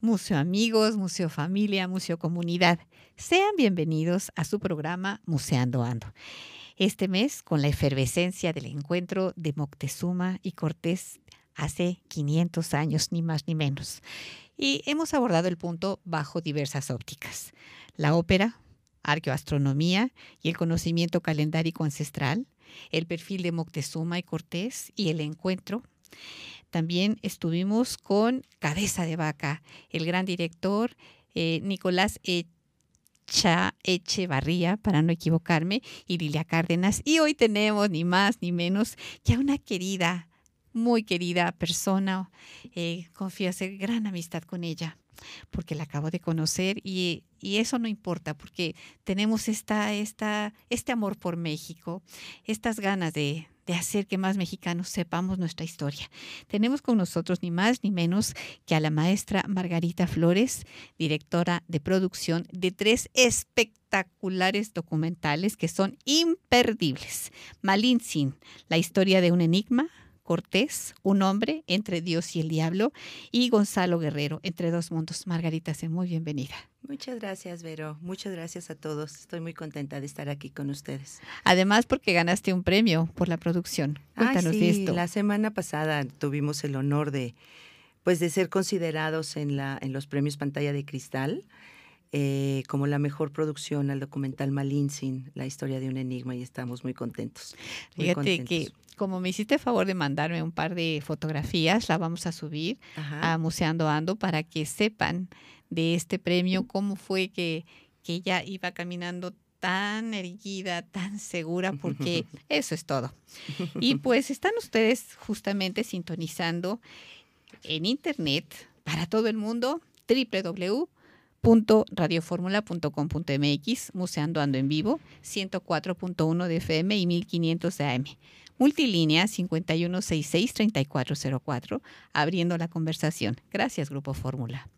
Museo Amigos, Museo Familia, Museo Comunidad. Sean bienvenidos a su programa Museando Ando. Este mes, con la efervescencia del encuentro de Moctezuma y Cortés hace 500 años, ni más ni menos. Y hemos abordado el punto bajo diversas ópticas. La ópera, arqueoastronomía y el conocimiento calendárico ancestral, el perfil de Moctezuma y Cortés y el encuentro también estuvimos con Cabeza de Vaca, el gran director eh, Nicolás Echa, Echevarría, para no equivocarme, y Lilia Cárdenas. Y hoy tenemos ni más ni menos que a una querida, muy querida persona. Eh, confío hacer gran amistad con ella porque la acabo de conocer y, y, eso no importa porque tenemos esta, esta, este amor por México, estas ganas de, de hacer que más mexicanos sepamos nuestra historia. Tenemos con nosotros ni más ni menos que a la maestra Margarita Flores, directora de producción de tres espectaculares documentales que son imperdibles. Malin Sin, la historia de un enigma, Cortés, un hombre entre Dios y el diablo, y Gonzalo Guerrero, entre dos mundos. Margarita, sé muy bienvenida. Muchas gracias, Vero. Muchas gracias a todos. Estoy muy contenta de estar aquí con ustedes. Además, porque ganaste un premio por la producción. Cuéntanos sí, de esto. La semana pasada tuvimos el honor de, pues, de ser considerados en, la, en los premios Pantalla de Cristal. Eh, como la mejor producción al documental Malinsin, la historia de un enigma, y estamos muy contentos. Muy Fíjate contentos. que como me hiciste favor de mandarme un par de fotografías, la vamos a subir Ajá. a Museando Ando para que sepan de este premio, cómo fue que, que ella iba caminando tan erguida, tan segura, porque eso es todo. Y pues están ustedes justamente sintonizando en internet para todo el mundo www.radioformula.com.mx, Museando Ando en Vivo, 104.1 de FM y 1500 de AM. Multilínea 5166-3404, abriendo la conversación. Gracias, Grupo Fórmula.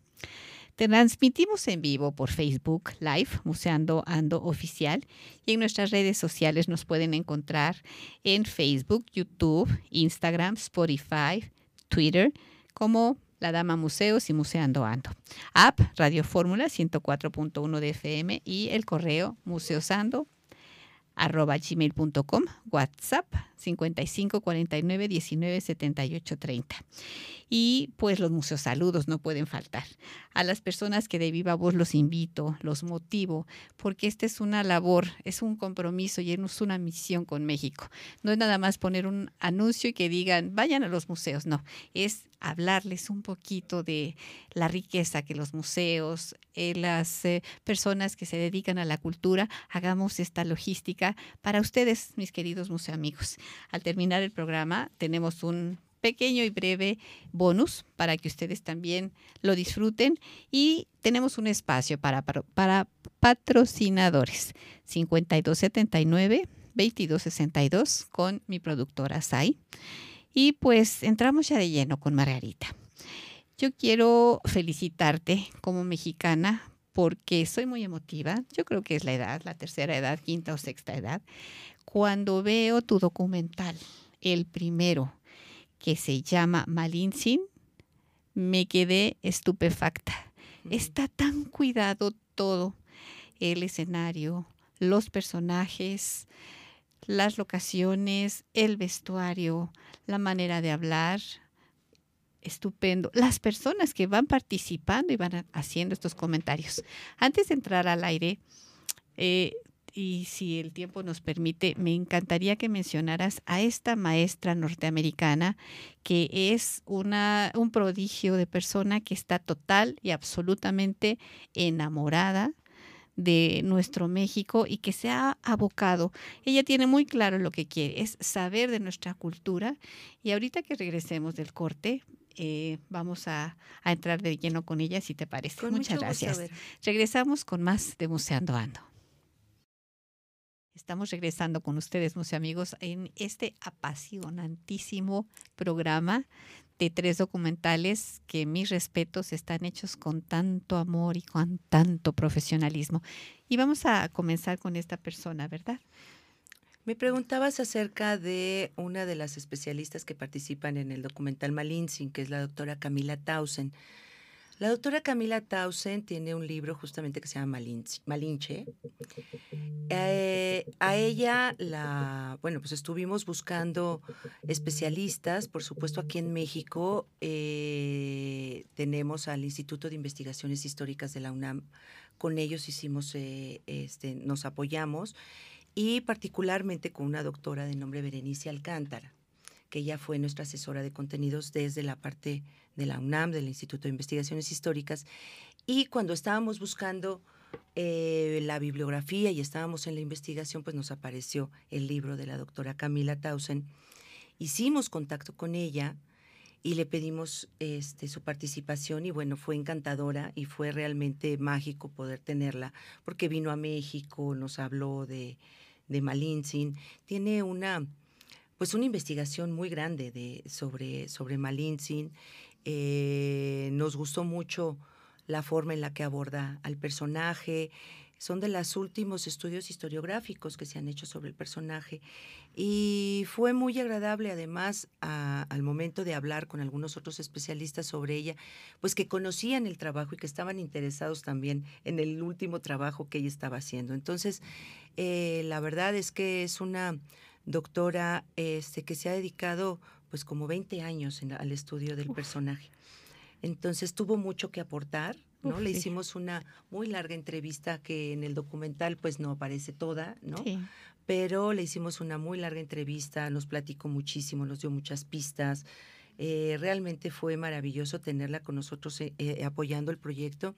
Transmitimos en vivo por Facebook Live, Museando Ando Oficial, y en nuestras redes sociales nos pueden encontrar en Facebook, YouTube, Instagram, Spotify, Twitter, como La Dama Museos y Museando Ando. App Radio Fórmula 104.1 de FM y el correo museosando arroba WhatsApp 55 49 19 78 30. Y pues los museos saludos no pueden faltar. A las personas que de viva voz los invito, los motivo, porque esta es una labor, es un compromiso y es una misión con México. No es nada más poner un anuncio y que digan, vayan a los museos, no, es hablarles un poquito de la riqueza que los museos, eh, las eh, personas que se dedican a la cultura, hagamos esta logística para ustedes, mis queridos museo amigos. Al terminar el programa tenemos un pequeño y breve bonus para que ustedes también lo disfruten y tenemos un espacio para, para, para patrocinadores 5279 2262 con mi productora Sai. Y pues entramos ya de lleno con Margarita. Yo quiero felicitarte como mexicana porque soy muy emotiva. Yo creo que es la edad, la tercera edad, quinta o sexta edad. Cuando veo tu documental, el primero, que se llama Malinsin, me quedé estupefacta. Está tan cuidado todo, el escenario, los personajes, las locaciones, el vestuario, la manera de hablar. Estupendo. Las personas que van participando y van haciendo estos comentarios. Antes de entrar al aire, eh, y si el tiempo nos permite, me encantaría que mencionaras a esta maestra norteamericana que es una, un prodigio de persona que está total y absolutamente enamorada de nuestro México y que se ha abocado. Ella tiene muy claro lo que quiere, es saber de nuestra cultura y ahorita que regresemos del corte, eh, vamos a, a, entrar de lleno con ella, si te parece. Con Muchas gracias. Regresamos con más de Museando Ando. Estamos regresando con ustedes, museo amigos, en este apasionantísimo programa de tres documentales que mis respetos están hechos con tanto amor y con tanto profesionalismo. Y vamos a comenzar con esta persona, ¿verdad? Me preguntabas acerca de una de las especialistas que participan en el documental Malinsin, que es la doctora Camila Tausen. La doctora Camila Tausen tiene un libro justamente que se llama Malinche. Eh, a ella, la, bueno, pues estuvimos buscando especialistas, por supuesto aquí en México eh, tenemos al Instituto de Investigaciones Históricas de la UNAM, con ellos hicimos, eh, este, nos apoyamos y particularmente con una doctora de nombre Berenice Alcántara que ella fue nuestra asesora de contenidos desde la parte de la UNAM, del Instituto de Investigaciones Históricas. Y cuando estábamos buscando eh, la bibliografía y estábamos en la investigación, pues nos apareció el libro de la doctora Camila Tausen. Hicimos contacto con ella y le pedimos este, su participación y bueno, fue encantadora y fue realmente mágico poder tenerla porque vino a México, nos habló de, de Malintzin, tiene una pues una investigación muy grande de, sobre, sobre. Eh, nos gustó mucho la forma en la que aborda al personaje. Son de los últimos estudios historiográficos que se han hecho sobre el personaje. Y fue muy agradable, además, al momento de hablar con algunos otros especialistas sobre ella, pues que conocían el trabajo y que estaban interesados también en el último trabajo que ella estaba haciendo. Entonces, eh, la verdad es que es una doctora este, que se ha dedicado pues como 20 años al estudio del personaje. Entonces tuvo mucho que aportar, ¿no? Le hicimos una muy larga entrevista que en el documental pues no aparece toda, ¿no? Pero le hicimos una muy larga entrevista, nos platicó muchísimo, nos dio muchas pistas. Eh, realmente fue maravilloso tenerla con nosotros eh, eh, apoyando el proyecto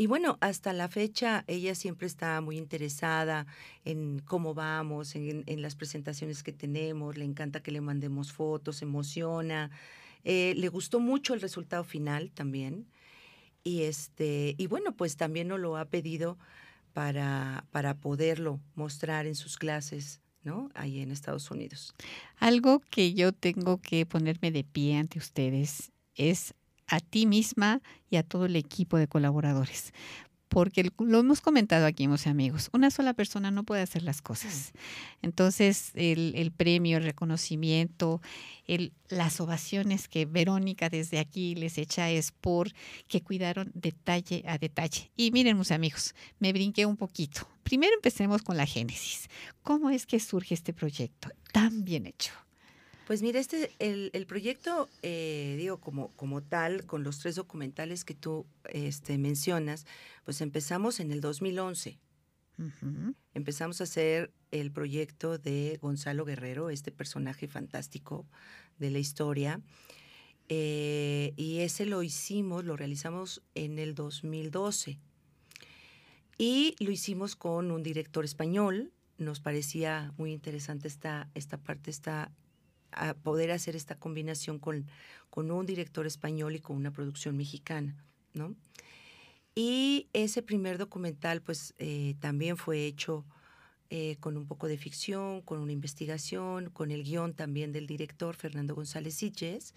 y bueno, hasta la fecha ella siempre está muy interesada en cómo vamos, en, las presentaciones que tenemos, le encanta que le mandemos fotos, emociona. Eh, le gustó mucho el resultado final también. Y, este, y bueno, pues también nos lo ha pedido para, para poderlo mostrar en sus clases ¿no? Ahí en Estados Unidos. Algo que yo tengo que ponerme de pie ante ustedes es a ti misma y a todo el equipo de colaboradores. Porque lo hemos comentado aquí, mis amigos, una sola persona no puede hacer las cosas. Entonces, el, premio, el reconocimiento, el, las ovaciones que Verónica desde aquí les echa es por que cuidaron detalle a detalle. Y miren, mis amigos, me brinqué un poquito. Primero empecemos con la génesis. ¿Cómo es que surge este proyecto tan bien hecho? Pues mira, este, el, proyecto, eh, digo, como, como tal, con los tres documentales que tú este, mencionas, pues empezamos en el 2011. Empezamos a hacer el proyecto de Gonzalo Guerrero, este personaje fantástico de la historia. Eh, y ese lo hicimos, lo realizamos en el 2012. Y lo hicimos con un director español. Nos parecía muy interesante esta, esta parte, esta a poder hacer esta combinación con, con un director español y con una producción mexicana, ¿no? Y ese primer documental, pues, eh, también fue hecho eh, con un poco de ficción, con una investigación, con el guion también del director Fernando González Sitges,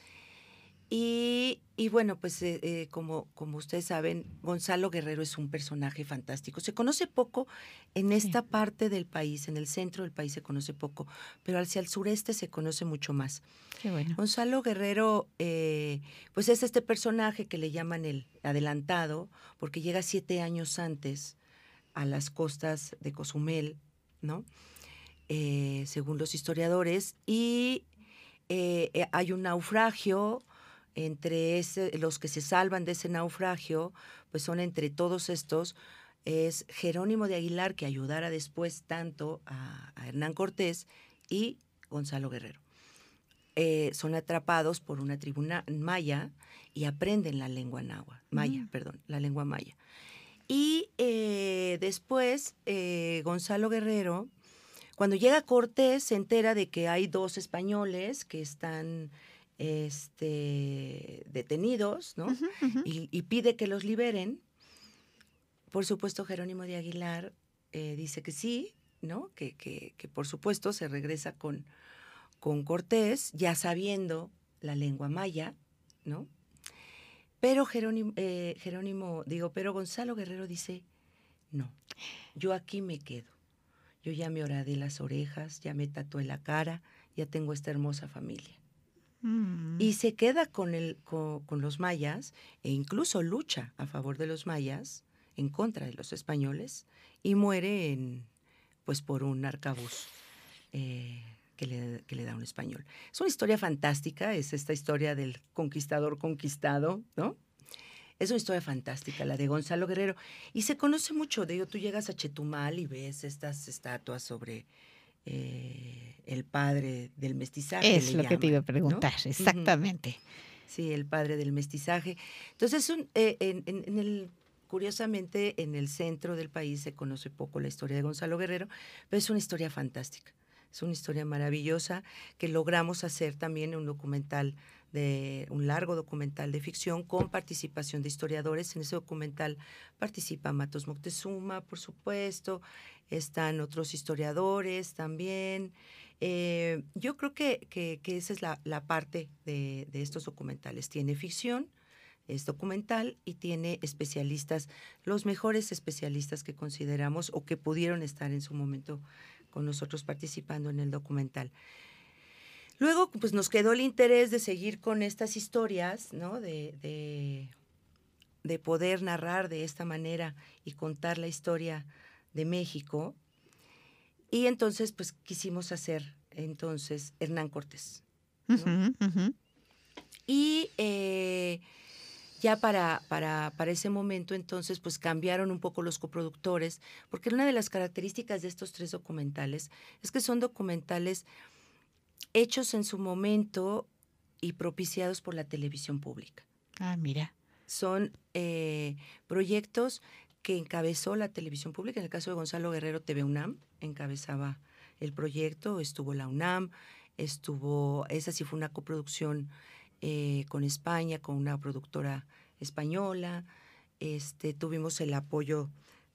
y, bueno, pues eh, eh, como, como ustedes saben, Gonzalo Guerrero es un personaje fantástico. Se conoce poco en esta parte del país, en el centro del país se conoce poco, pero hacia el sureste se conoce mucho más. Qué bueno. Gonzalo Guerrero, eh, pues es este personaje que le llaman el adelantado, porque llega siete años antes a las costas de Cozumel, ¿no? según los historiadores, y hay un naufragio entre los que se salvan de ese naufragio, pues son entre todos estos, es Jerónimo de Aguilar, que ayudara después tanto a, Hernán Cortés, y Gonzalo Guerrero. Eh, son atrapados por una tribuna maya y aprenden la lengua náhuatl, maya, mm. perdón, la lengua maya. Y eh, después eh, Gonzalo Guerrero, cuando llega Cortés, se entera de que hay dos españoles que están este, detenidos, ¿no? Y, pide que los liberen. Por supuesto, Jerónimo de Aguilar eh, dice que sí, ¿no? Que, que, por supuesto se regresa con, con Cortés, ya sabiendo la lengua maya, ¿no? Pero Jerónimo, eh, Jerónimo, digo, pero Gonzalo Guerrero dice, no, yo aquí me quedo. Yo ya me oradé las orejas, ya me tatué la cara, ya tengo esta hermosa familia. Mm. y se queda con, el, con, con los mayas e incluso lucha a favor de los mayas en contra de los españoles y muere en, pues por un arcabuz eh, que, le, que le da un español. Es una historia fantástica, es esta historia del conquistador conquistado, ¿no? Es una historia fantástica, la de Gonzalo Guerrero. Y se conoce mucho, de ello tú llegas a Chetumal y ves estas estatuas sobre eh, el padre del mestizaje. Es lo que te iba a preguntar, exactamente. Sí, el padre del mestizaje. Entonces, un- eh, en, en- en el, curiosamente, en el centro del país se conoce poco la historia de Gonzalo Guerrero, pero es una historia fantástica. Es una historia maravillosa que logramos hacer también en un documental de un largo documental de ficción con participación de historiadores. En ese documental participa Matos Moctezuma, por supuesto, están otros historiadores también. Eh, yo creo que, que- que esa es la, la parte de, de estos documentales. Tiene ficción, es documental y tiene especialistas, los mejores especialistas que consideramos o que pudieron estar en su momento con nosotros participando en el documental. Luego, pues nos quedó el interés de seguir con estas historias, ¿no? De, de, de poder narrar de esta manera y contar la historia de México. Y entonces, pues quisimos hacer entonces Hernán Cortés. Y eh, ya para, para, para ese momento, entonces, pues cambiaron un poco los coproductores, porque una de las características de estos tres documentales es que son documentales hechos en su momento y propiciados por la televisión pública. Ah, mira. Son eh, proyectos que encabezó la televisión pública. En el caso de Gonzalo Guerrero, TV UNAM encabezaba el proyecto, estuvo la UNAM, estuvo, esa sí fue una coproducción eh, con España, con una productora española. Este, tuvimos el apoyo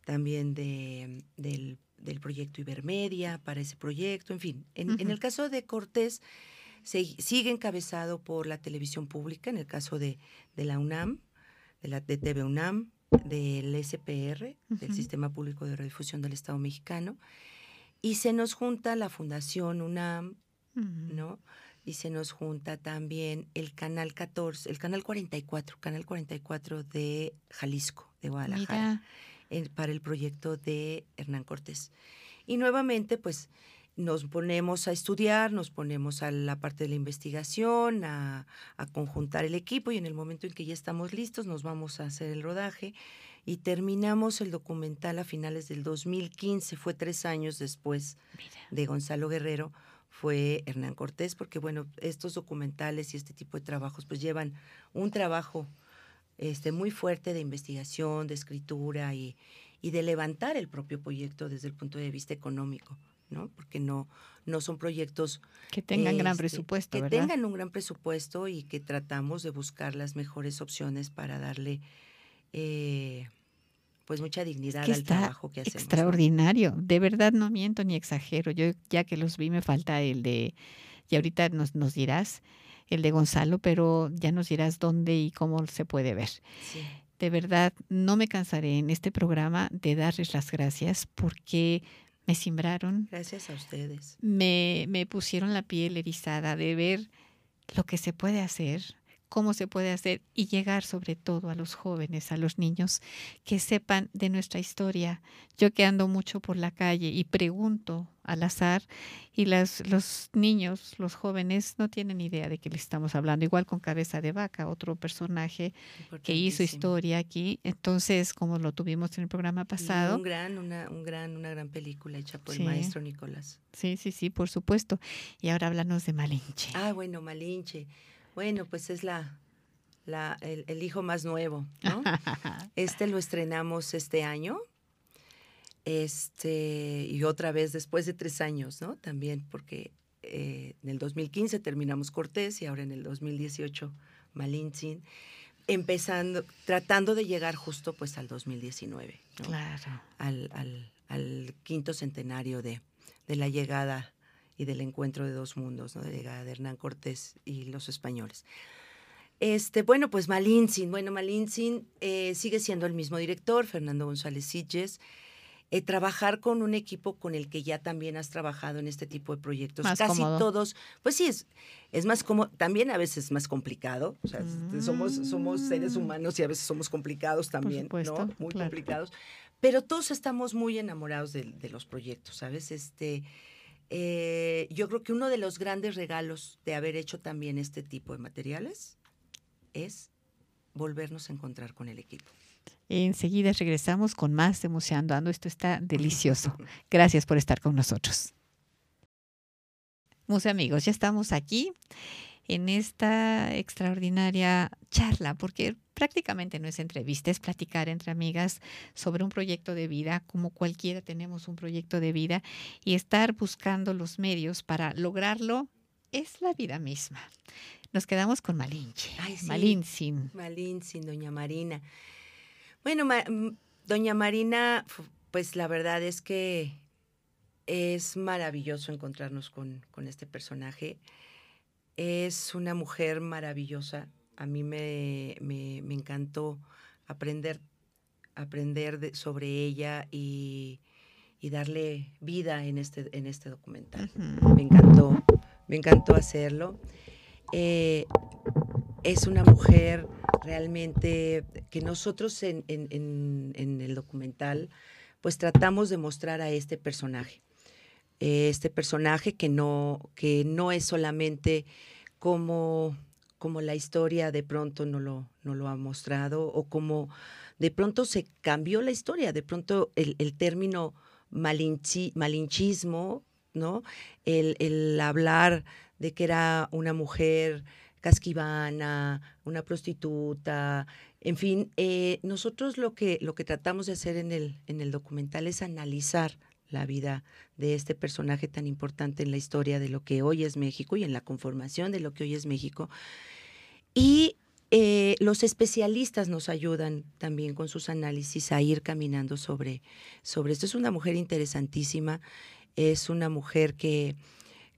también de, del, del proyecto Ibermedia para ese proyecto. En fin, en, el caso de Cortés, se, sigue encabezado por la televisión pública, en el caso de, de la UNAM, de la de TV UNAM, del SPR, del. Sistema Público de Radiodifusión del Estado Mexicano, y se nos junta la Fundación UNAM. ¿no? Y se nos junta también el canal 14, el canal 44, canal 44 de Jalisco, de Guadalajara Mira. En- para el proyecto de Hernán Cortés. Y nuevamente, pues nos ponemos a estudiar, nos ponemos a la parte de la investigación, a, a conjuntar el equipo y en el momento en que ya estamos listos nos vamos a hacer el rodaje y terminamos el documental a finales del 2015, fue tres años después de Gonzalo Guerrero, fue Hernán Cortés, porque bueno, estos documentales y este tipo de trabajos pues llevan un trabajo este, muy fuerte de investigación, de escritura y, y de levantar el propio proyecto desde el punto de vista económico, ¿no? Porque no, no son proyectos Que tengan gran este, presupuesto, que ¿verdad? tengan un gran presupuesto y que tratamos de buscar las mejores opciones para darle eh, pues mucha dignidad que al está trabajo que hacemos. ¿no? extraordinario. De verdad no miento ni exagero. Yo ya que los vi me falta el de, y ahorita nos, nos dirás, el de Gonzalo, pero ya nos dirás dónde y cómo se puede ver. Sí. De verdad, no me cansaré en este programa de darles las gracias porque me simbraron, Gracias a ustedes. me, me pusieron la piel erizada de ver lo que se puede hacer, cómo se puede hacer y llegar sobre todo a los jóvenes, a los niños, que sepan de nuestra historia. Yo que ando mucho por la calle y pregunto al azar y las, los niños, los jóvenes no tienen idea de qué les estamos hablando. Igual con Cabeza de Vaca, otro personaje que hizo historia aquí. Entonces, como lo tuvimos en el programa pasado, Un gran, una, un gran, una gran película hecha por Sí. el maestro Nicolás. sí, sí, sí, por supuesto. Y ahora háblanos de Malinche. Ah, bueno, Malinche. Bueno, pues es la, la, el, el hijo más nuevo, ¿no? Este lo estrenamos este año. Este, y otra vez después de tres años, ¿no? También porque eh, en el 2015 terminamos Cortés y ahora en el 2018 Malintzin, empezando, tratando de llegar justo pues al 2019, ¿no? Claro. al, al- al quinto centenario de, de la llegada y del encuentro de dos mundos, ¿no? de la llegada de Hernán Cortés y los españoles. Este, bueno, pues Malintzin, bueno, Malintzin eh, sigue siendo el mismo director, Fernando González Sitges, eh, trabajar con un equipo con el que ya también has trabajado en este tipo de proyectos. Más Casi cómodo. todos, pues sí, es, es más como, también a veces es más complicado. O sea, este, somos, somos seres Mm. humanos y a veces somos complicados también, supuesto, ¿no? Muy claro. complicados. Pero todos estamos muy enamorados de, de los proyectos, ¿sabes? Este, eh, yo creo que uno de los grandes regalos de haber hecho también este tipo de materiales es volvernos a encontrar con el equipo. Enseguida regresamos con más de Museando Ando. Esto está delicioso. Gracias por estar con nosotros. Museo amigos, ya estamos aquí en esta extraordinaria charla, porque prácticamente no es entrevista, es platicar entre amigas sobre un proyecto de vida, como cualquiera tenemos un proyecto de vida, y estar buscando los medios para lograrlo es la vida misma. Nos quedamos con Malinche. Ay, sí. Doña Marina. Bueno, ma- m- Doña Marina, pues la verdad es que es maravilloso encontrarnos con, con este personaje. Es una mujer maravillosa. A mí me, me- me encantó aprender, aprender de- sobre ella y, y darle vida en este, en este documental. Me encantó, me encantó hacerlo. Eh, es una mujer realmente que nosotros en, en- en- en el documental pues tratamos de mostrar a este personaje. Eh, Este personaje que no, que no es solamente como, como la historia de pronto no lo, no lo ha mostrado o como de pronto se cambió la historia, de pronto el, el término malinchi- malinchismo, ¿no? El, el hablar de que era una mujer casquivana, una prostituta, en fin, eh, nosotros lo que, lo que tratamos de hacer en el, en el documental es analizar la vida de este personaje tan importante en la historia de lo que hoy es México y en la conformación de lo que hoy es México. Y eh, los especialistas nos ayudan también con sus análisis a ir caminando sobre, sobre esto. Es una mujer interesantísima, es una mujer que,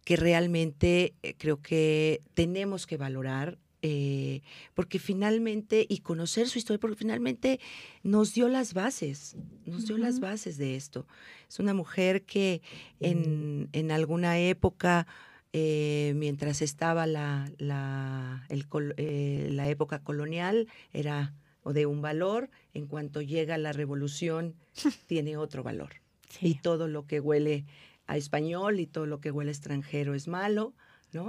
que realmente eh, creo que tenemos que valorar. Eh, porque finalmente, y conocer su historia, porque finalmente nos dio las bases, nos dio las bases de esto. Es una mujer que en, en alguna época, eh, mientras estaba la, la, el eh, la época colonial, era o de un valor, en cuanto llega la revolución, tiene otro valor. Y todo lo que huele a español y todo lo que huele a extranjero es malo,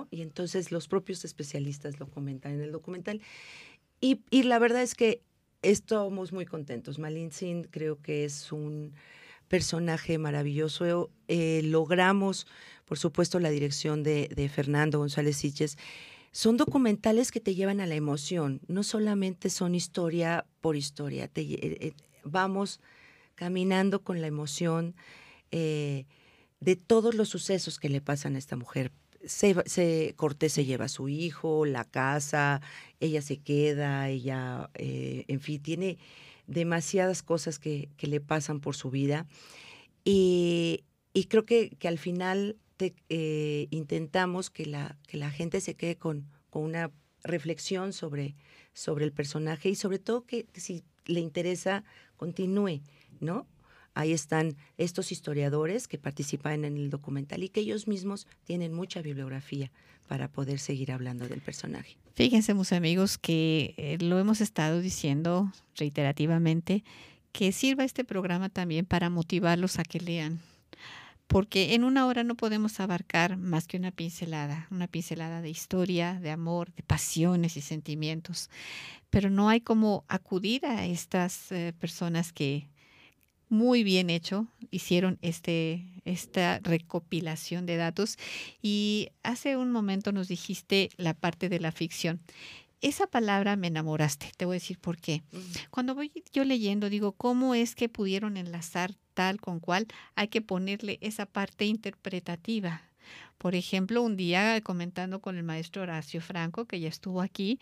Y entonces los propios especialistas lo comentan en el documental. Y, la verdad es que estamos muy contentos. Malin Sin creo que es un personaje maravilloso. Eh, logramos, por supuesto, la dirección de, Fernando González Siches. Son documentales que te llevan a la emoción, no solamente son historia por historia. Eh, eh, vamos caminando con la emoción eh, de todos los sucesos que le pasan a esta mujer. Se, Cortés se lleva a su hijo, la casa, ella se queda, ella, eh, en fin, tiene demasiadas cosas que, que le pasan por su vida. Y, y creo que, que al final eh, intentamos que la, que la gente se quede con, con una reflexión sobre, sobre el personaje y sobre todo que si le interesa, continúe, ¿no? Ahí están estos historiadores que participan en el documental y que ellos mismos tienen mucha bibliografía para poder seguir hablando del personaje. Fíjense, mis amigos, que eh, lo hemos estado diciendo reiterativamente, que sirva este programa también para motivarlos a que lean. Porque en una hora no podemos abarcar más que una pincelada, una pincelada de historia, de amor, de pasiones y sentimientos. Pero no hay como acudir a estas eh, personas que muy bien hecho hicieron este, esta recopilación de datos. Y hace un momento nos dijiste la parte de la ficción. Esa palabra me enamoraste, te voy a decir por qué. Cuando voy yo leyendo, digo, ¿cómo es que pudieron enlazar tal con cual? Hay que ponerle esa parte interpretativa. Por ejemplo, un día comentando con el maestro Horacio Franco, que ya estuvo aquí,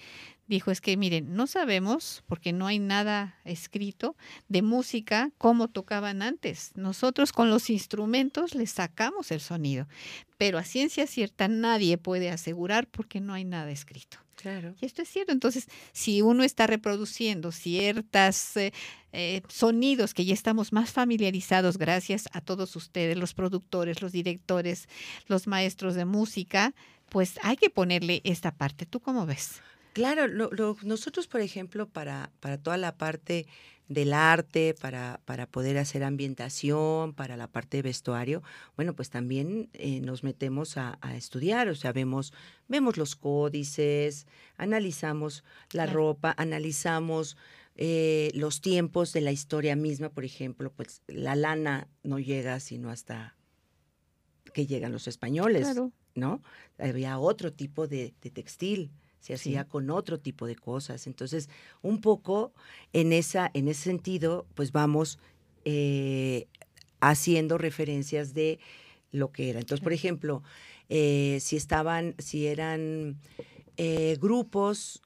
dijo, es que miren, no sabemos, porque no hay nada escrito, de música como tocaban antes. Nosotros con los instrumentos les sacamos el sonido, pero a ciencia cierta nadie puede asegurar porque no hay nada escrito. Claro. Y esto es cierto. Entonces, si uno está reproduciendo ciertos eh, eh, sonidos que ya estamos más familiarizados gracias a todos ustedes, los productores, los directores, los maestros de música, pues hay que ponerle esta parte. ¿Tú cómo ves? Claro, nosotros, por ejemplo, para, para toda la parte del arte, para, para poder hacer ambientación, para la parte de vestuario, bueno, pues también eh, nos metemos a, estudiar, o sea, vemos, vemos los códices, analizamos la ropa, analizamos eh, los tiempos de la historia misma, por ejemplo, pues la lana no llega sino hasta que llegan los españoles, ¿no? Había otro tipo de textil se hacía con otro tipo de cosas. Entonces, un poco en, esa, en ese sentido, pues vamos eh, haciendo referencias de lo que era. Entonces, por ejemplo, eh, si estaban, si eran eh, grupos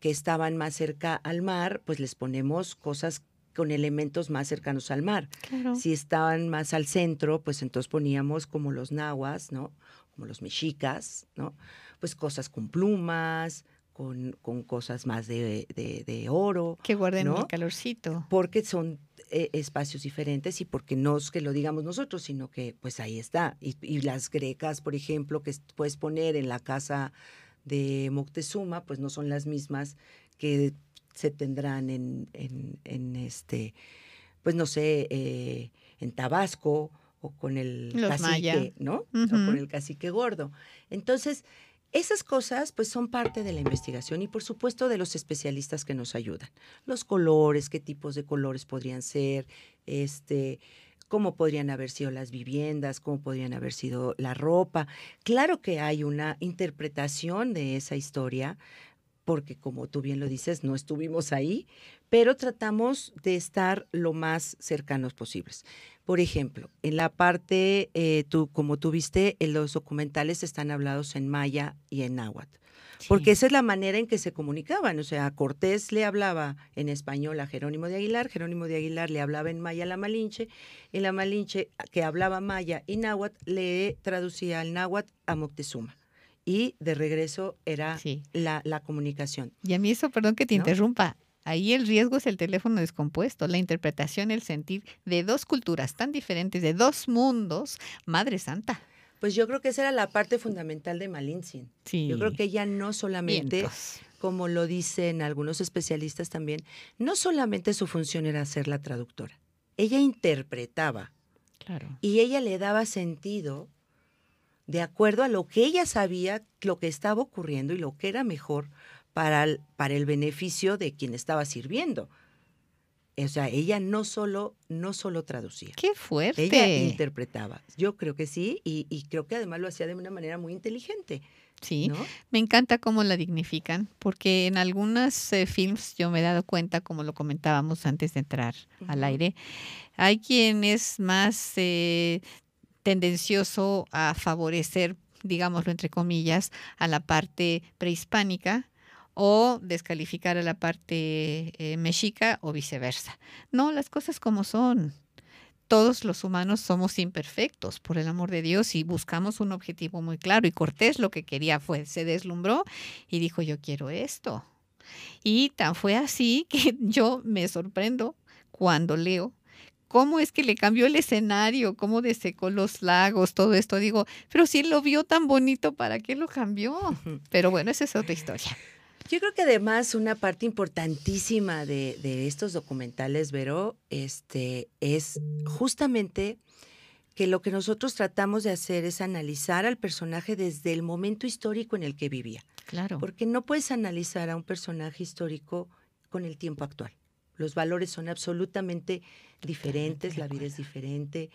que estaban más cerca al mar, pues les ponemos cosas con elementos más cercanos al mar. Si estaban más al centro, pues entonces poníamos como los nahuas, ¿no? Como los mexicas, ¿no? pues cosas con plumas, con, con cosas más de, de, oro. Que guarden el calorcito. Porque son eh, espacios diferentes y porque no es que lo digamos nosotros, sino que pues ahí está. Y, y, las grecas, por ejemplo, que puedes poner en la casa de Moctezuma, pues no son las mismas que se tendrán en, en, en este, pues no sé, eh, en Tabasco o con el cacique, ¿no? O con el cacique gordo. Entonces, esas cosas pues son parte de la investigación y por supuesto de los especialistas que nos ayudan. Los colores, qué tipos de colores podrían ser, este, cómo podrían haber sido las viviendas, cómo podrían haber sido la ropa. Claro que hay una interpretación de esa historia, porque como tú bien lo dices, no estuvimos ahí, pero tratamos de estar lo más cercanos posibles. Por ejemplo, en la parte, eh, tú, como tú viste, en los documentales están hablados en maya y en náhuatl. Porque esa es la manera en que se comunicaban. O sea, Cortés le hablaba en español a Jerónimo de Aguilar, Jerónimo de Aguilar le hablaba en maya a la Malinche, y la Malinche, que hablaba maya y náhuatl, le traducía al náhuatl a Moctezuma y de regreso era la, la, comunicación. Y a mí eso, perdón que te interrumpa, Ahí el riesgo es el teléfono descompuesto, la interpretación, el sentir de dos culturas tan diferentes, de dos mundos, Madre Santa. Pues yo creo que esa era la parte fundamental de Malintzin. Sí. Yo creo que ella no solamente, como lo dicen algunos especialistas también, no solamente su función era ser la traductora, ella interpretaba. Claro. Y ella le daba sentido de acuerdo a lo que ella sabía, lo que estaba ocurriendo y lo que era mejor para el, para el beneficio de quien estaba sirviendo. O sea, ella no solo, no solo traducía. ¡Qué fuerte! Ella interpretaba. Yo creo que sí, y, creo que además lo hacía de una manera muy inteligente. Sí, me encanta cómo la dignifican, porque en algunos eh, films yo me he dado cuenta, como lo comentábamos antes de entrar al aire, hay quien es más eh, tendencioso a favorecer, digámoslo entre comillas, a la parte prehispánica o descalificar a la parte eh, mexica o viceversa. No, las cosas como son. Todos los humanos somos imperfectos, por el amor de Dios, y buscamos un objetivo muy claro. Y Cortés lo que quería fue, se deslumbró y dijo, yo quiero esto. Y tan fue así que yo me sorprendo cuando leo cómo es que le cambió el escenario, cómo desecó los lagos, todo esto. Digo, pero si él lo vio tan bonito, ¿para qué lo cambió? Pero bueno, esa es otra historia. Yo creo que además una parte importantísima de, estos documentales, Vero, este, es justamente que lo que nosotros tratamos de hacer es analizar al personaje desde el momento histórico en el que vivía. Claro. Porque no puedes analizar a un personaje histórico con el tiempo actual. Los valores son absolutamente diferentes, la vida es diferente,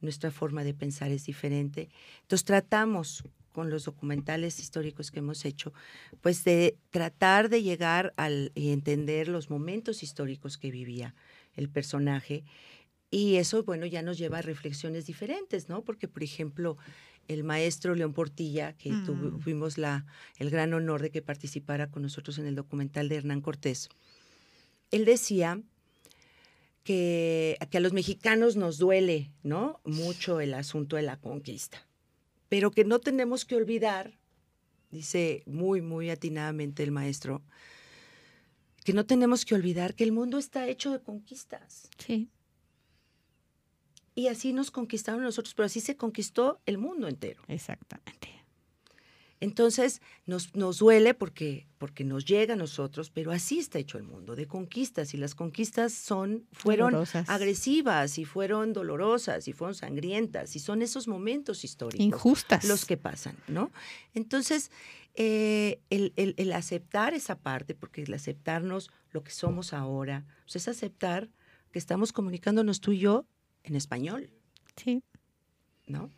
nuestra forma de pensar es diferente. Entonces tratamos con los documentales históricos que hemos hecho, pues de tratar de llegar al y entender los momentos históricos que vivía el personaje. Y eso, bueno, ya nos lleva a reflexiones diferentes, ¿no? Porque, por ejemplo, el maestro León Portilla, que mm. tuvimos la, el gran honor de que participara con nosotros en el documental de Hernán Cortés, él decía que, que a los mexicanos nos duele, ¿no? Mucho el asunto de la conquista pero que no tenemos que olvidar dice muy, muy atinadamente el maestro, que no tenemos que olvidar que el mundo está hecho de conquistas. Sí. Y así nos conquistaron nosotros, pero así se conquistó el mundo entero. Exactamente. Entonces nos, nos duele porque, porque nos llega a nosotros, pero así está hecho el mundo, de conquistas. Y las conquistas son, fueron Dolorosas. agresivas y fueron dolorosas y fueron sangrientas. Y son esos momentos históricos Injustas. los que pasan, ¿no? Entonces, eh, el, el- el aceptar esa parte, porque el aceptarnos lo que somos ahora, pues es aceptar que estamos comunicándonos tú y yo en español. Sí. ¿no?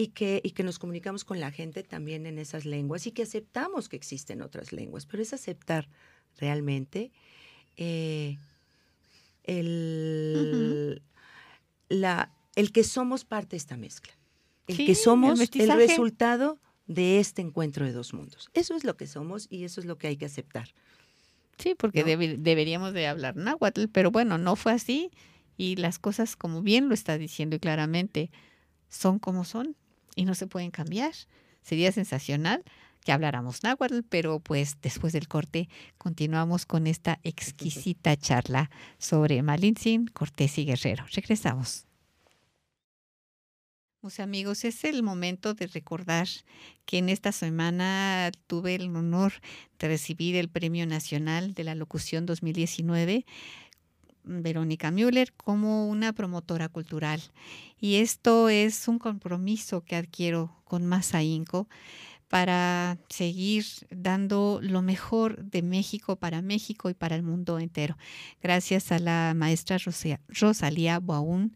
Y que, y que nos comunicamos con la gente también en esas lenguas y que aceptamos que existen otras lenguas, pero es aceptar realmente eh, el, la, el que somos parte de esta mezcla, el Sí, que somos el, resultado de este encuentro de dos mundos. Eso es lo que somos y eso es lo que hay que aceptar. Sí, porque ¿no? debe- deberíamos de hablar náhuatl, pero bueno, no fue así y las cosas, como bien lo está diciendo y claramente, son como son y no se pueden cambiar. Sería sensacional que habláramos náhuatl, pero pues después del corte continuamos con esta exquisita charla sobre Malintzin, Cortés y Guerrero. Regresamos. Pues amigos, es el momento de recordar que en esta semana tuve el honor de recibir el Premio Nacional de la Locución 2019, Verónica Müller, como una promotora cultural. Y esto es un compromiso que adquiero con más ahínco para seguir dando lo mejor de México para México y para el mundo entero. Gracias a la maestra Rosia- Rosalía Baún,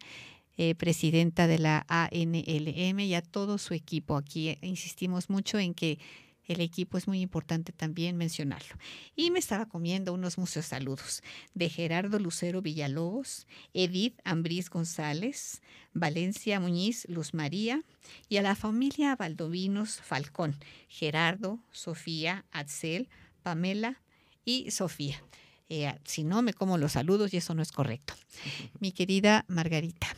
eh, presidenta de la ANLM y a todo su equipo. Aquí eh, insistimos mucho en que el equipo es muy importante también mencionarlo. Y me estaba comiendo unos muchos saludos de Gerardo Lucero Villalobos, Edith Ambrís González, Valencia Muñiz, Luz María y a la familia Valdovinos Falcón, Gerardo, Sofía, Axel, Pamela y Sofía. Eh, si no, me como los saludos y eso no es correcto. Mi querida Margarita,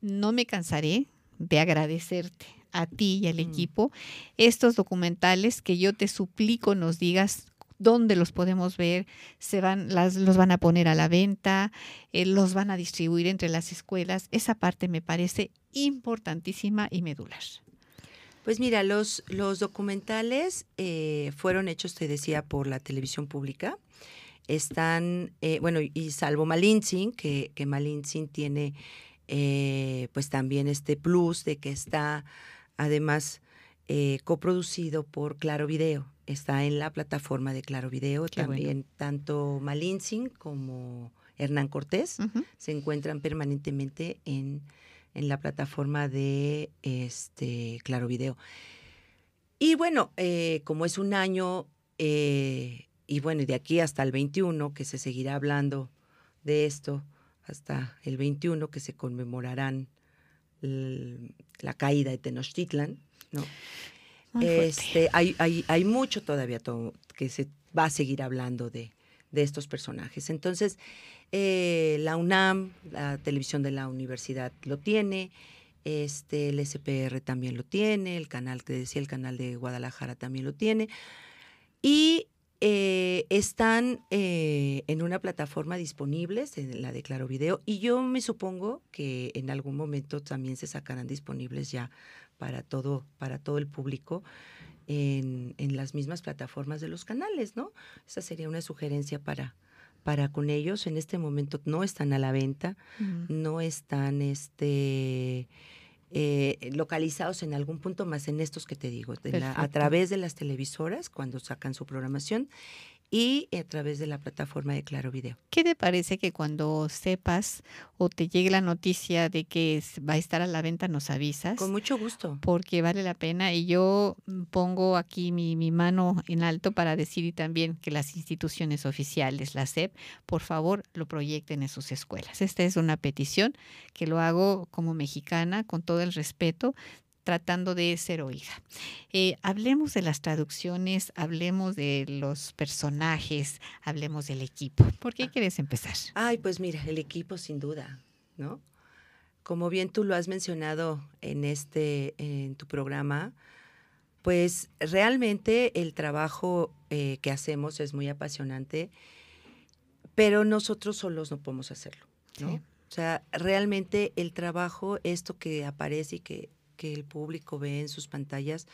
no me cansaré de agradecerte a ti y al Mm. equipo estos documentales que yo te suplico nos digas dónde los podemos ver, se van, las, los van a poner a la venta, eh, los van a distribuir entre las escuelas. Esa parte me parece importantísima y medular. Pues mira, los, los documentales eh, fueron hechos, te decía, por la televisión pública. Están, eh, bueno, y salvo Malintzin, que, que Malintzin tiene eh, pues también este plus de que está además eh, coproducido por Claro Video. Está en la plataforma de Claro Video. Qué bueno. también tanto Malintzin como Hernán Cortés se encuentran permanentemente en, en la plataforma de este Claro Video. Y bueno, eh, como es un año, eh, y bueno, de aquí hasta el 21, que se seguirá hablando de esto, hasta el 21, que se conmemorarán la caída de Tenochtitlan, ¿no? Este, hay, hay, hay mucho todavía to- que se va a seguir hablando de, de estos personajes. Entonces, eh, la UNAM, la televisión de la universidad lo tiene, este, el SPR también lo tiene, el canal que decía, el canal de Guadalajara también lo tiene. Y eh, están eh, en una plataforma disponibles, en la de Claro Video, y yo me supongo que en algún momento también se sacarán disponibles ya para todo, para todo el público en, en las mismas plataformas de los canales, ¿no? Esa sería una sugerencia para, para con ellos. En este momento no están a la venta, no están este, eh, localizados en algún punto más en estos que te digo, de la- a través de las televisoras cuando sacan su programación y a través de la plataforma de Claro Video. ¿Qué te parece que cuando sepas o te llegue la noticia de que va a estar a la venta nos avisas? Con mucho gusto. porque vale la pena y yo pongo aquí mi, mi mano en alto para decir también que las instituciones oficiales, la SEP, por favor lo proyecten en sus escuelas. Esta es una petición que lo hago como mexicana con todo el respeto tratando de ser oída. Eh, hablemos de las traducciones, hablemos de los personajes, hablemos del equipo. ¿Por qué quieres empezar? Ay, pues mira, el equipo sin duda, ¿no? Como bien tú lo has mencionado en este, en tu programa, Pues realmente el trabajo eh, que hacemos es muy apasionante, pero nosotros solos no podemos hacerlo. ¿no? O sea, realmente el trabajo, esto que aparece y que, que, el público ve en sus pantallas,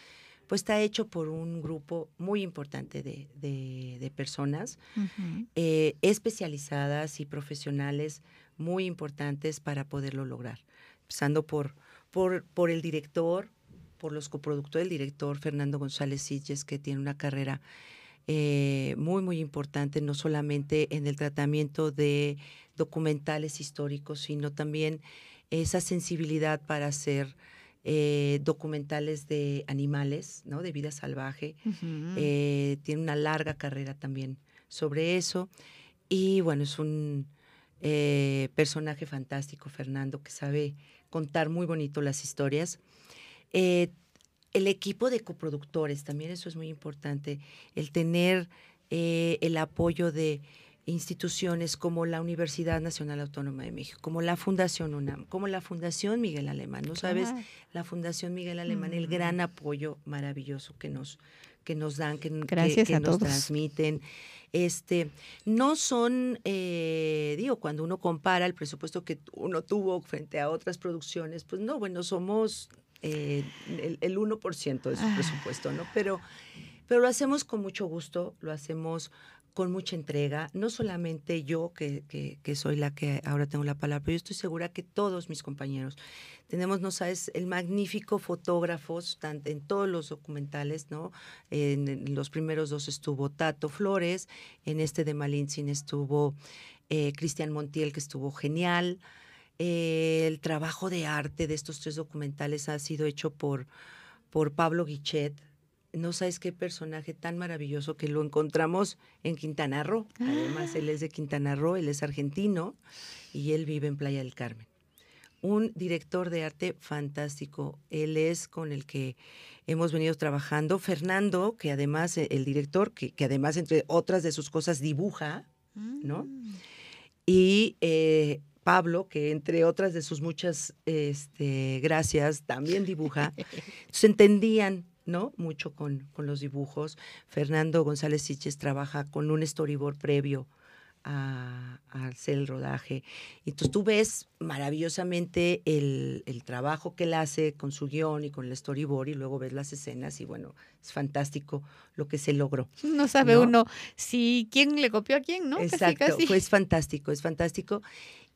pues está hecho por un grupo muy importante de, de, personas eh, especializadas y profesionales muy importantes para poderlo lograr. Empezando por, por, por el director, por los coproductores, el director Fernando González Sitges, que tiene una carrera eh, muy, muy importante, no solamente en el tratamiento de documentales históricos, sino también esa sensibilidad para hacer eh, documentales de animales, ¿no? de vida salvaje. Eh, tiene una larga carrera también sobre eso. Y bueno, es un personaje fantástico, Fernando, que sabe contar muy bonito las historias. Eh, el equipo de coproductores, también eso es muy importante, el tener eh, el apoyo de instituciones como la Universidad Nacional Autónoma de México, como la Fundación UNAM, como la Fundación Miguel Alemán. ¿No sabes? La Fundación Miguel Alemán, el gran apoyo maravilloso que nos, que nos dan, que, que, nos transmiten. Este, no son, eh, digo, cuando uno compara el presupuesto que uno tuvo frente a otras producciones, pues no, bueno, somos eh, el, 1% de su ah. presupuesto, ¿no? Pero, pero lo hacemos con mucho gusto, lo hacemos con mucha entrega, no solamente yo, que, que, soy la que ahora tengo la palabra, pero yo estoy segura que todos mis compañeros. Tenemos, no sabes, el magnífico fotógrafos en todos los documentales, ¿no? En, los primeros dos estuvo Tato Flores, en este de Malintzin estuvo eh, Cristian Montiel, que estuvo genial. Eh, el trabajo de arte de estos tres documentales ha sido hecho por, por Pablo Guichet. No sabes qué personaje tan maravilloso que lo encontramos en Quintana Roo. Además, él es de Quintana Roo, él es argentino y él vive en Playa del Carmen. Un director de arte fantástico. Él es con el que hemos venido trabajando. Fernando, que además, eh, el director, que, que además, entre otras de sus cosas, dibuja, ¿no? Y eh, Pablo, que entre otras de sus muchas este, gracias, también dibuja. Se entendían ¿no? Mucho con, con, los dibujos. Fernando González Siches trabaja con un storyboard previo a, hacer el rodaje. Y entonces tú ves maravillosamente el, el, trabajo que él hace con su guion y con el storyboard y luego ves las escenas y bueno, es fantástico lo que se logró. No sabe uno si quién le copió a quién, ¿no? Exacto, pues fantástico, es fantástico.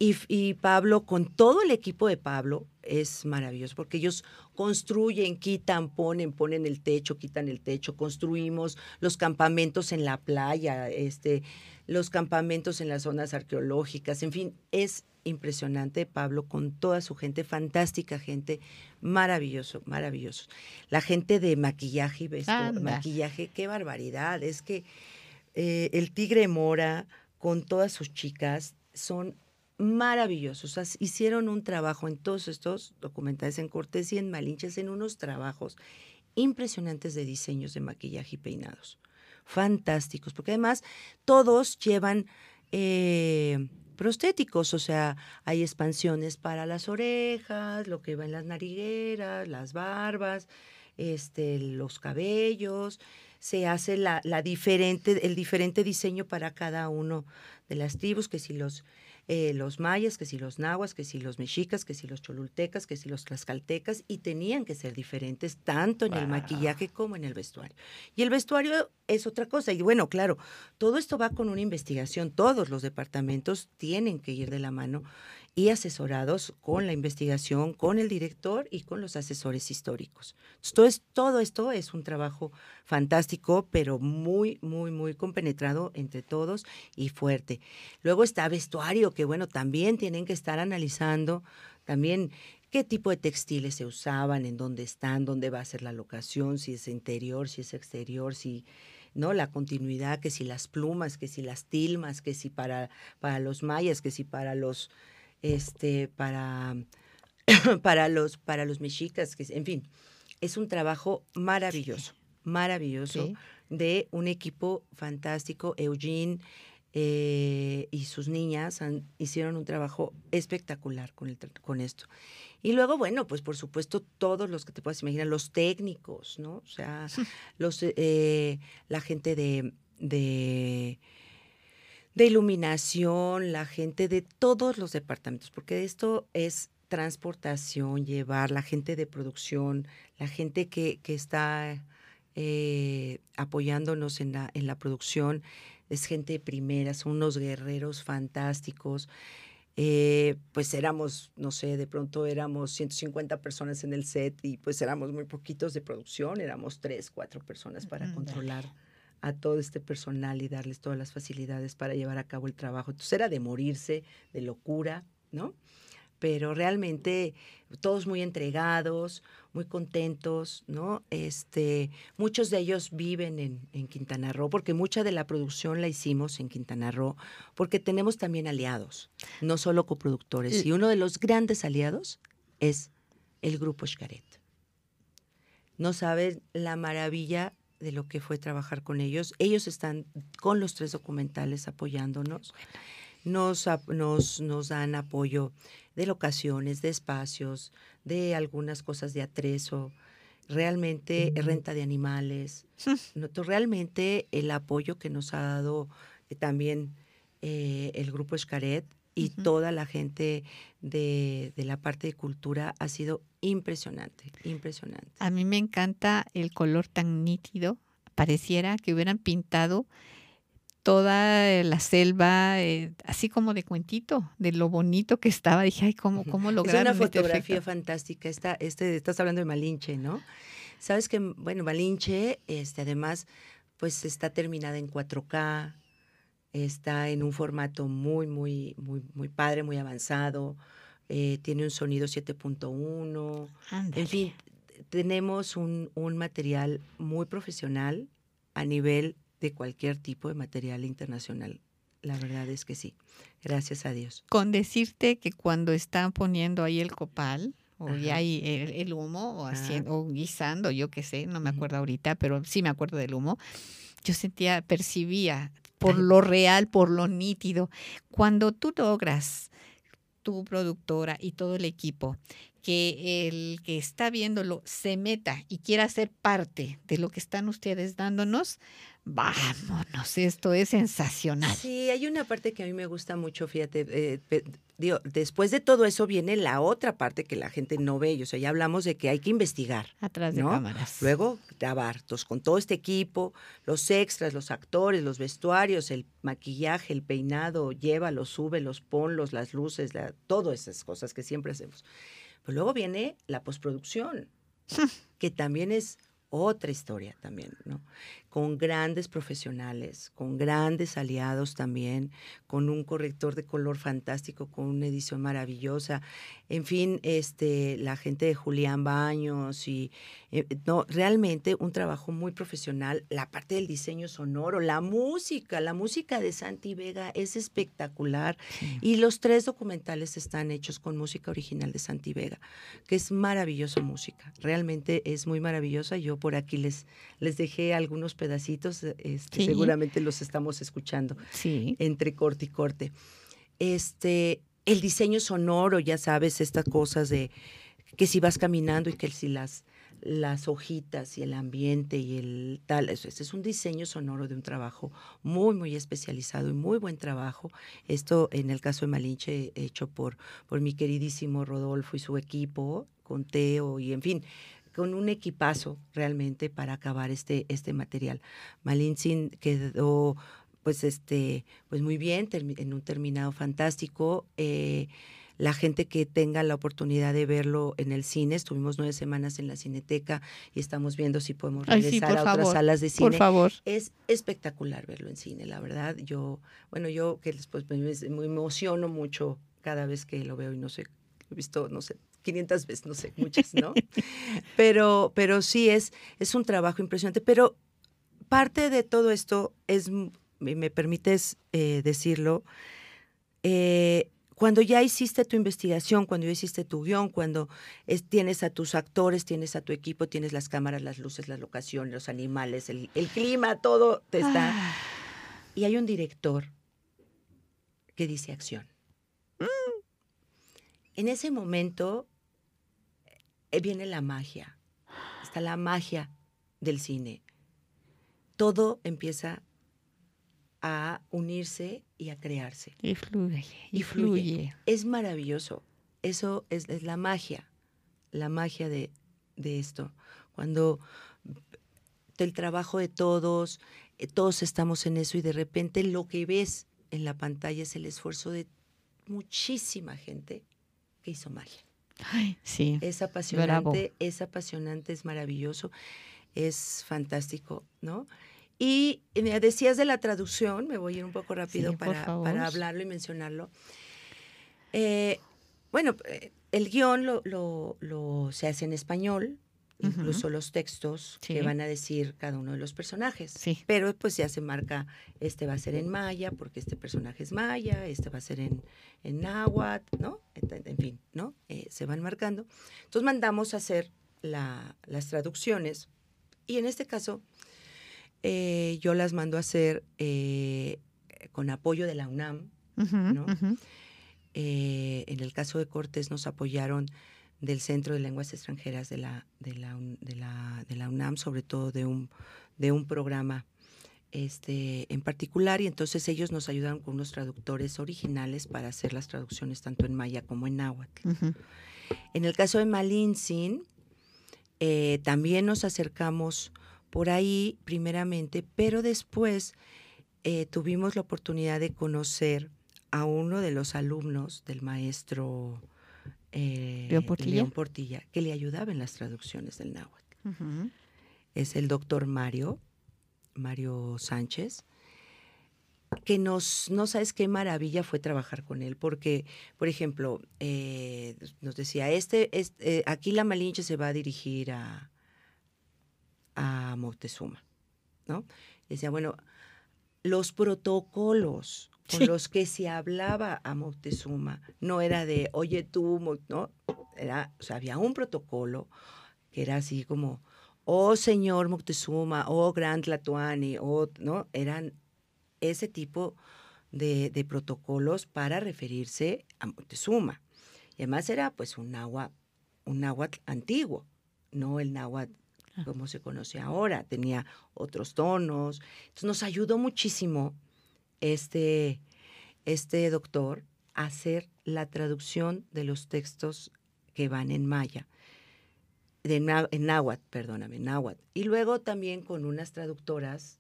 Y, y, Pablo, con todo el equipo de Pablo, es maravilloso, porque ellos construyen, quitan, ponen, ponen el techo, quitan el techo, construimos los campamentos en la playa, este, los campamentos en las zonas arqueológicas, en fin, es impresionante Pablo con toda su gente, fantástica gente, maravilloso, maravilloso. La gente de maquillaje y vestuario, maquillaje, qué barbaridad, es que eh, el Tigre Mora con todas sus chicas son maravillosos. hicieron un trabajo en todos estos documentales en Cortés y en Malinches, en unos trabajos impresionantes de diseños de maquillaje y peinados fantásticos, porque además todos llevan eh, prostéticos, o sea, hay expansiones para las orejas, lo que va en las narigueras, las barbas, este, los cabellos, se hace la diferente, el diferente diseño para cada uno de las tribus, que si los eh, los mayas, que si los nahuas, que si los mexicas, que si los cholultecas, que si los tlaxcaltecas, y tenían que ser diferentes tanto en el maquillaje como en el vestuario. Y el vestuario es otra cosa. Y bueno, claro, todo esto va con una investigación. Todos los departamentos tienen que ir de la mano y asesorados con la investigación, con el director y con los asesores históricos. Entonces, todo esto es un trabajo fantástico, pero muy, muy, muy compenetrado entre todos y fuerte. Luego está vestuario, que bueno, también tienen que estar analizando también qué tipo de textiles se usaban, en dónde están, dónde va a ser la locación, si es interior, si es exterior, si ¿no? La continuidad, que si las plumas, que si las tilmas, que si para, para los mayas, que si para los este, para, para, los, para los mexicas, que, en fin, es un trabajo maravilloso, maravilloso, de un equipo fantástico, Eugene, eh, y sus niñas hicieron un trabajo espectacular con, con esto. Y luego, bueno, pues por supuesto todos los que te puedas imaginar, los técnicos, ¿no? O sea, los, eh, la gente de, de, de iluminación, la gente de todos los departamentos, porque esto es transportación, llevar, la gente de producción, la gente que, que está eh, apoyándonos en la, en la producción, es gente de primera, son unos guerreros fantásticos. Eh, pues éramos, no sé, de pronto éramos 150 personas en el set y pues éramos muy poquitos de producción, éramos tres, cuatro personas para controlar a todo este personal y darles todas las facilidades para llevar a cabo el trabajo. Entonces era de morirse, de locura, ¿no? pero realmente todos muy entregados, muy contentos, ¿no? Este, muchos de ellos viven en, Quintana Roo, porque mucha de la producción la hicimos en Quintana Roo, porque tenemos también aliados, no solo coproductores. Y uno de los grandes aliados es el Grupo Xcaret. No saben la maravilla de lo que fue trabajar con ellos. Ellos están con los tres documentales apoyándonos. Nos, nos, nos dan apoyo de locaciones, de espacios, de algunas cosas de atrezo, realmente renta de animales. realmente el apoyo que nos ha dado eh, también eh, el grupo Escaret y toda la gente de, de, la parte de cultura ha sido impresionante, impresionante. A mí me encanta el color tan nítido. Pareciera que hubieran pintado toda la selva, eh, así como de cuentito, de lo bonito que estaba. Dije, ay, ¿cómo, cómo lograron Es una este fotografía fantástica. Esta, este, estás hablando de Malinche, ¿no? Sabes que, bueno, Malinche, este, además, pues está terminada en 4K, está en un formato muy, muy, muy, muy padre, muy avanzado, eh, tiene un sonido 7.1. En fin, tenemos un, un material muy profesional a nivel de cualquier tipo de material internacional. La verdad es que sí, gracias a Dios. Con decirte que cuando están poniendo ahí el copal, o ya hay el, humo, o, haciendo, o guisando, yo qué sé, no me acuerdo ahorita, pero sí me acuerdo del humo, yo sentía, percibía por lo real, por lo nítido. Cuando tú logras, productora y todo el equipo, que el que está viéndolo se meta y quiera ser parte de lo que están ustedes dándonos, vámonos, esto es sensacional. Sí, hay una parte que a mí me gusta mucho, fíjate, eh, digo, después de todo eso viene la otra parte que la gente no ve, o sea, ya hablamos de que hay que investigar. Atrás de cámaras. Luego grabar, con todo este equipo, los extras, los actores, los vestuarios, el maquillaje, el peinado, llévalos, súbelos, ponlos, las luces, la, todas esas cosas que siempre hacemos. Pero luego viene la postproducción, que también es otra historia también, ¿no? Con grandes profesionales, con grandes aliados también, con un corrector de color fantástico, con una edición maravillosa. En fin, este, la gente de Julián Baños y eh, no, realmente un trabajo muy profesional. La parte del diseño sonoro, la música, la música de Santi Vega es espectacular. Y los tres documentales están hechos con música original de Santi Vega, que es maravillosa música. Realmente es muy maravillosa. Yo por aquí les, les dejé algunos pedacitos, este, seguramente los estamos escuchando sí. entre corte y corte. Este, el diseño sonoro, ya sabes, estas cosas de que si vas caminando y que si las las hojitas y el ambiente y el tal. Eso, es un diseño sonoro de un trabajo muy, muy especializado y muy buen trabajo. Esto en el caso de Malinche, hecho por, por mi queridísimo Rodolfo y su equipo, con Teo y en fin, con un equipazo realmente para acabar este, este material. Malinche quedó pues este pues muy bien en un terminado fantástico eh, la gente que tenga la oportunidad de verlo en el cine. Estuvimos nueve semanas en la Cineteca y estamos viendo si podemos regresar a otras salas de cine. Por favor. Es espectacular verlo en cine, la verdad. Yo, bueno, yo que después me, me emociono mucho cada vez que lo veo y no sé, he visto, no sé, 500 veces, no sé, muchas, ¿no? pero, pero sí es, es un trabajo impresionante. Pero parte de todo esto es, me permites eh, decirlo, eh, cuando ya hiciste tu investigación, cuando ya hiciste tu guion, cuando tienes a tus actores, tienes a tu equipo, tienes las cámaras, las luces, las locaciones, los animales, el, clima, todo te está. Ah. Y hay un director que dice acción. En ese momento eh, viene la magia, está la magia del cine. Todo empieza a unirse y a crearse. Y fluye, y, fluye. fluye. Es maravilloso. Eso es, es la magia, la magia de, de esto. Cuando el trabajo de todos, eh, todos estamos en eso y de repente lo que ves en la pantalla es el esfuerzo de muchísima gente que hizo magia. Ay, sí. Es apasionante, es apasionante, es maravilloso, es fantástico, ¿no? Y me decías de la traducción, me voy a ir un poco rápido Sí, para, hablarlo y mencionarlo. Eh, bueno, eh, el guion lo, lo- lo- se hace en español, Incluso los textos Sí. que van a decir cada uno de los personajes. Sí. Pero pues ya se marca, este va a ser en maya, porque este personaje es maya, este va a ser en, en náhuatl, ¿no? En, en fin, ¿no? Eh, se van marcando. Entonces mandamos a hacer la- las traducciones y en este caso eh, yo las mando a hacer eh, con apoyo de la UNAM. ¿no? en el caso de Cortés nos apoyaron del Centro de Lenguas Extranjeras de la, de la, de la, de la UNAM, sobre todo de un, de un programa este, en particular, y entonces ellos nos ayudaron con unos traductores originales para hacer las traducciones tanto en maya como en náhuatl. En el caso de Malintzin, eh, también nos acercamos por ahí primeramente, pero después eh, tuvimos la oportunidad de conocer a uno de los alumnos del maestro eh, León Portilla. León Portilla, que le ayudaba en las traducciones del náhuatl. Es el doctor Mario, Mario Sánchez, que nos, no sabes qué maravilla fue trabajar con él, porque, por ejemplo, eh, nos decía, este, este, eh, aquí la Malinche se va a dirigir a, a Moctezuma, ¿no? Decía, bueno, los protocolos con Sí. los que se hablaba a Moctezuma no era de, oye tú, Mo-", ¿no? Era, o sea, había un protocolo que era así como, oh señor Moctezuma, oh gran Tlatoani, oh, ¿no? Eran ese tipo de, de protocolos para referirse a Moctezuma. Y además era pues un náhuatl, un náhuatl antiguo, no el náhuatl Ah. como se conoce ahora, tenía otros tonos. Entonces nos ayudó muchísimo este, este doctor hacer la traducción de los textos que van en maya, en náhuatl, perdóname, náhuatl. Y luego también con unas traductoras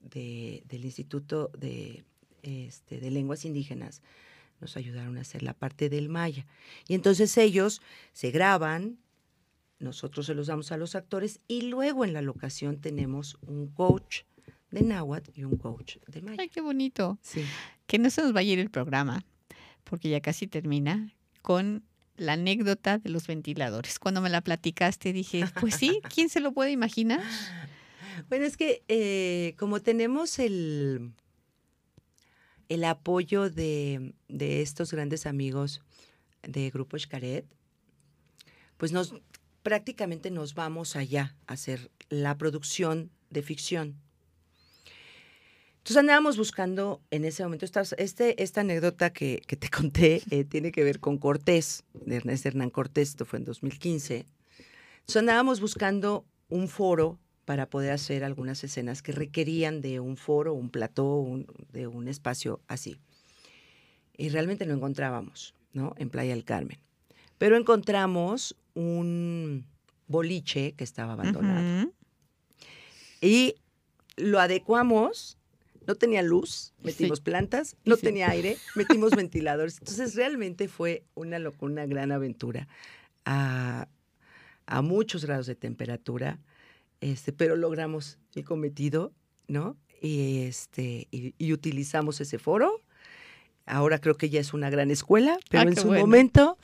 de- del Instituto de, este, de Lenguas Indígenas nos ayudaron a hacer la parte del maya. Y entonces ellos se graban, nosotros se los damos a los actores y luego en la locación tenemos un coach de náhuatl y un coach de maya. Ay, qué bonito. Sí. Que no se nos vaya a ir el programa, porque ya casi termina, con la anécdota de los ventiladores. Cuando me la platicaste dije, pues sí, ¿quién se lo puede imaginar? Bueno, es que eh, como tenemos el, el apoyo de, de estos grandes amigos de Grupo Xcaret, pues nos prácticamente nos vamos allá a hacer la producción de ficción. Entonces andábamos buscando en ese momento, esta, este, esta anécdota que, que te conté eh, tiene que ver con Cortés, de Ernest Hernán Cortés, esto fue en 2015. Entonces andábamos buscando un foro para poder hacer algunas escenas que requerían de un foro, un plató, un- de un espacio así. Y realmente no encontrábamos, ¿no? En Playa del Carmen. Pero encontramos un boliche que estaba abandonado. Y lo adecuamos, no tenía luz, metimos Sí. plantas, no Sí. tenía aire, metimos ventiladores. Entonces realmente fue una una gran aventura a, a muchos grados de temperatura, este, pero logramos el cometido, ¿no? Y, este, y, y utilizamos ese foro. Ahora creo que ya es una gran escuela, pero Ah, en su bueno. momento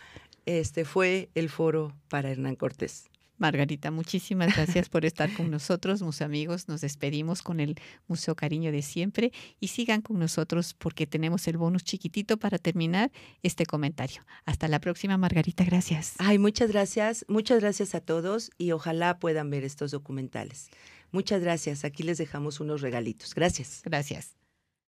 este, fue el foro para Hernán Cortés. Margarita, muchísimas gracias por estar con nosotros, mis amigos. Nos despedimos con el Museo Cariño de siempre y sigan con nosotros porque tenemos el bonus chiquitito para terminar este comentario. Hasta la próxima, Margarita. Gracias. Ay, muchas gracias, muchas gracias a todos y ojalá puedan ver estos documentales. Muchas gracias. Aquí les dejamos unos regalitos. Gracias. Gracias.